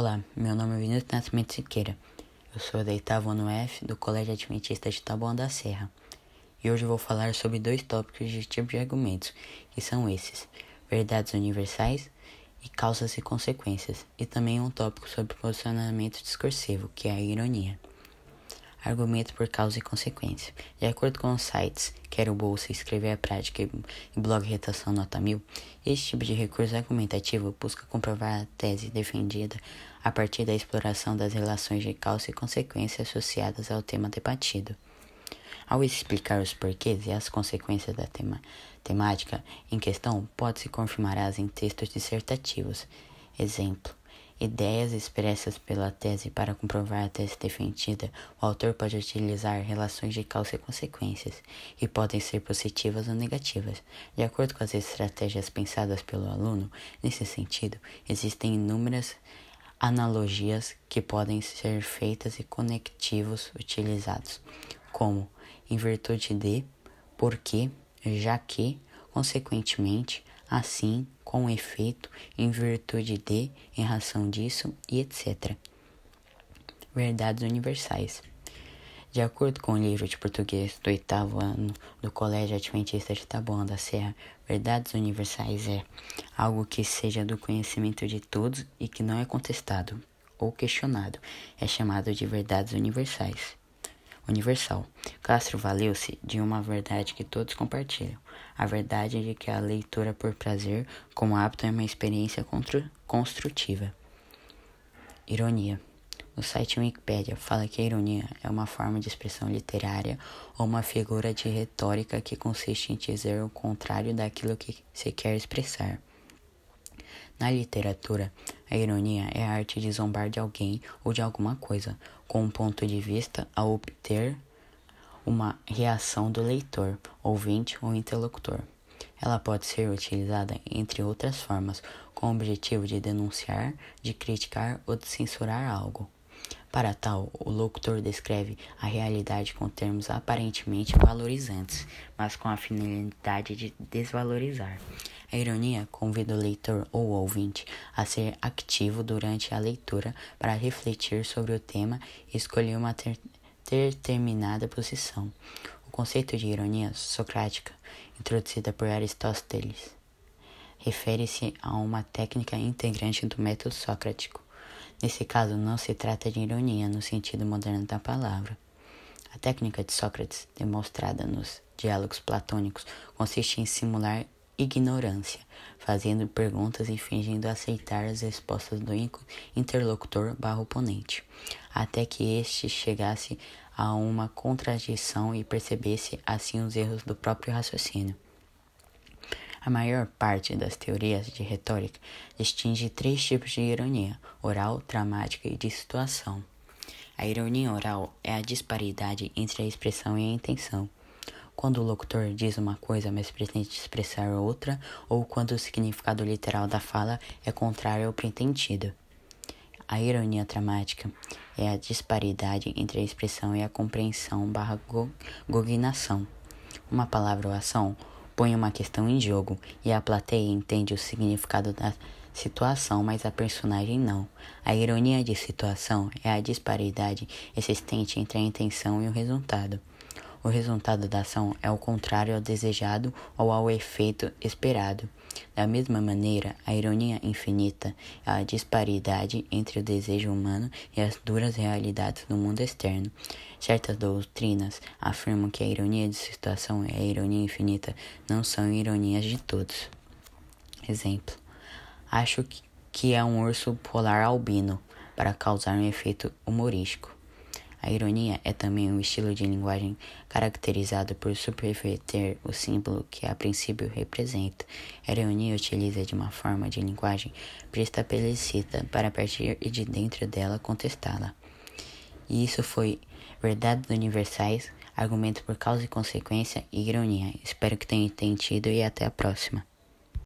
Olá, meu nome é Vinícius Nascimento Siqueira. Eu sou da oitavo ano F do Colégio Adventista de Taboão da Serra. E hoje vou falar sobre dois tópicos de tipo de argumentos, que são esses: verdades universais e causas e consequências, e também um tópico sobre posicionamento discursivo, que é a ironia. Argumento por causa e consequência. De acordo com os sites Quero Bolsa, Escrever a Prática e Blog Retação Nota 1000, este tipo de recurso argumentativo busca comprovar a tese defendida a partir da exploração das relações de causa e consequência associadas ao tema debatido. Ao explicar os porquês e as consequências da tema, temática em questão, pode-se confirmar-as em textos dissertativos. Exemplo: ideias expressas pela tese para comprovar a tese defendida, o autor pode utilizar relações de causa e consequências, que podem ser positivas ou negativas. De acordo com as estratégias pensadas pelo aluno, nesse sentido, existem inúmeras analogias que podem ser feitas e conectivos utilizados, como em virtude de, porque, já que, consequentemente, assim, com efeito, em virtude de, em razão disso e etc. Verdades universais. De acordo com o livro de português do oitavo ano do Colégio Adventista de Taboão da Serra, verdades universais é algo que seja do conhecimento de todos e que não é contestado ou questionado. É chamado de verdades universais universal. Castro valeu-se de uma verdade que todos compartilham: a verdade de que a leitura por prazer, como hábito, é uma experiência construtiva. Ironia. O site Wikipedia fala que a ironia é uma forma de expressão literária ou uma figura de retórica que consiste em dizer o contrário daquilo que se quer expressar. Na literatura, a ironia é a arte de zombar de alguém ou de alguma coisa, com um ponto de vista a obter uma reação do leitor, ouvinte ou interlocutor. Ela pode ser utilizada, entre outras formas, com o objetivo de denunciar, de criticar ou de censurar algo. Para tal, o locutor descreve a realidade com termos aparentemente valorizantes, mas com a finalidade de desvalorizar. A ironia convida o leitor ou ouvinte a ser ativo durante a leitura para refletir sobre o tema e escolher uma ter determinada posição. O conceito de ironia socrática, introduzida por Aristóteles, refere-se a uma técnica integrante do método socrático. Nesse caso, não se trata de ironia no sentido moderno da palavra. A técnica de Sócrates, demonstrada nos diálogos platônicos, consiste em simular ignorância, fazendo perguntas e fingindo aceitar as respostas do interlocutor barra oponente, até que este chegasse a uma contradição e percebesse assim os erros do próprio raciocínio. A maior parte das teorias de retórica distingue três tipos de ironia: oral, dramática e de situação. A ironia oral é a disparidade entre a expressão e a intenção quando o locutor diz uma coisa, mas pretende expressar outra, ou quando o significado literal da fala é contrário ao pretendido. A ironia dramática é a disparidade entre a expressão e a compreensão barra cognação. Uma palavra ou ação põe uma questão em jogo e a plateia entende o significado da situação, mas a personagem não. A ironia de situação é a disparidade existente entre a intenção e o resultado. O resultado da ação é o contrário ao desejado ou ao efeito esperado. Da mesma maneira, a ironia infinita é a disparidade entre o desejo humano e as duras realidades do mundo externo. Certas doutrinas afirmam que a ironia de situação e a ironia infinita não são ironias de todos. Exemplo: Acho que é um urso polar albino para causar um efeito humorístico. A ironia é também um estilo de linguagem caracterizado por subverter o símbolo que a princípio representa. A ironia utiliza de uma forma de linguagem pré-estabelecida para partir de dentro dela contestá-la. E isso foi Verdades Universais, Argumento por Causa e Consequência e Ironia. Espero que tenham entendido e até a próxima.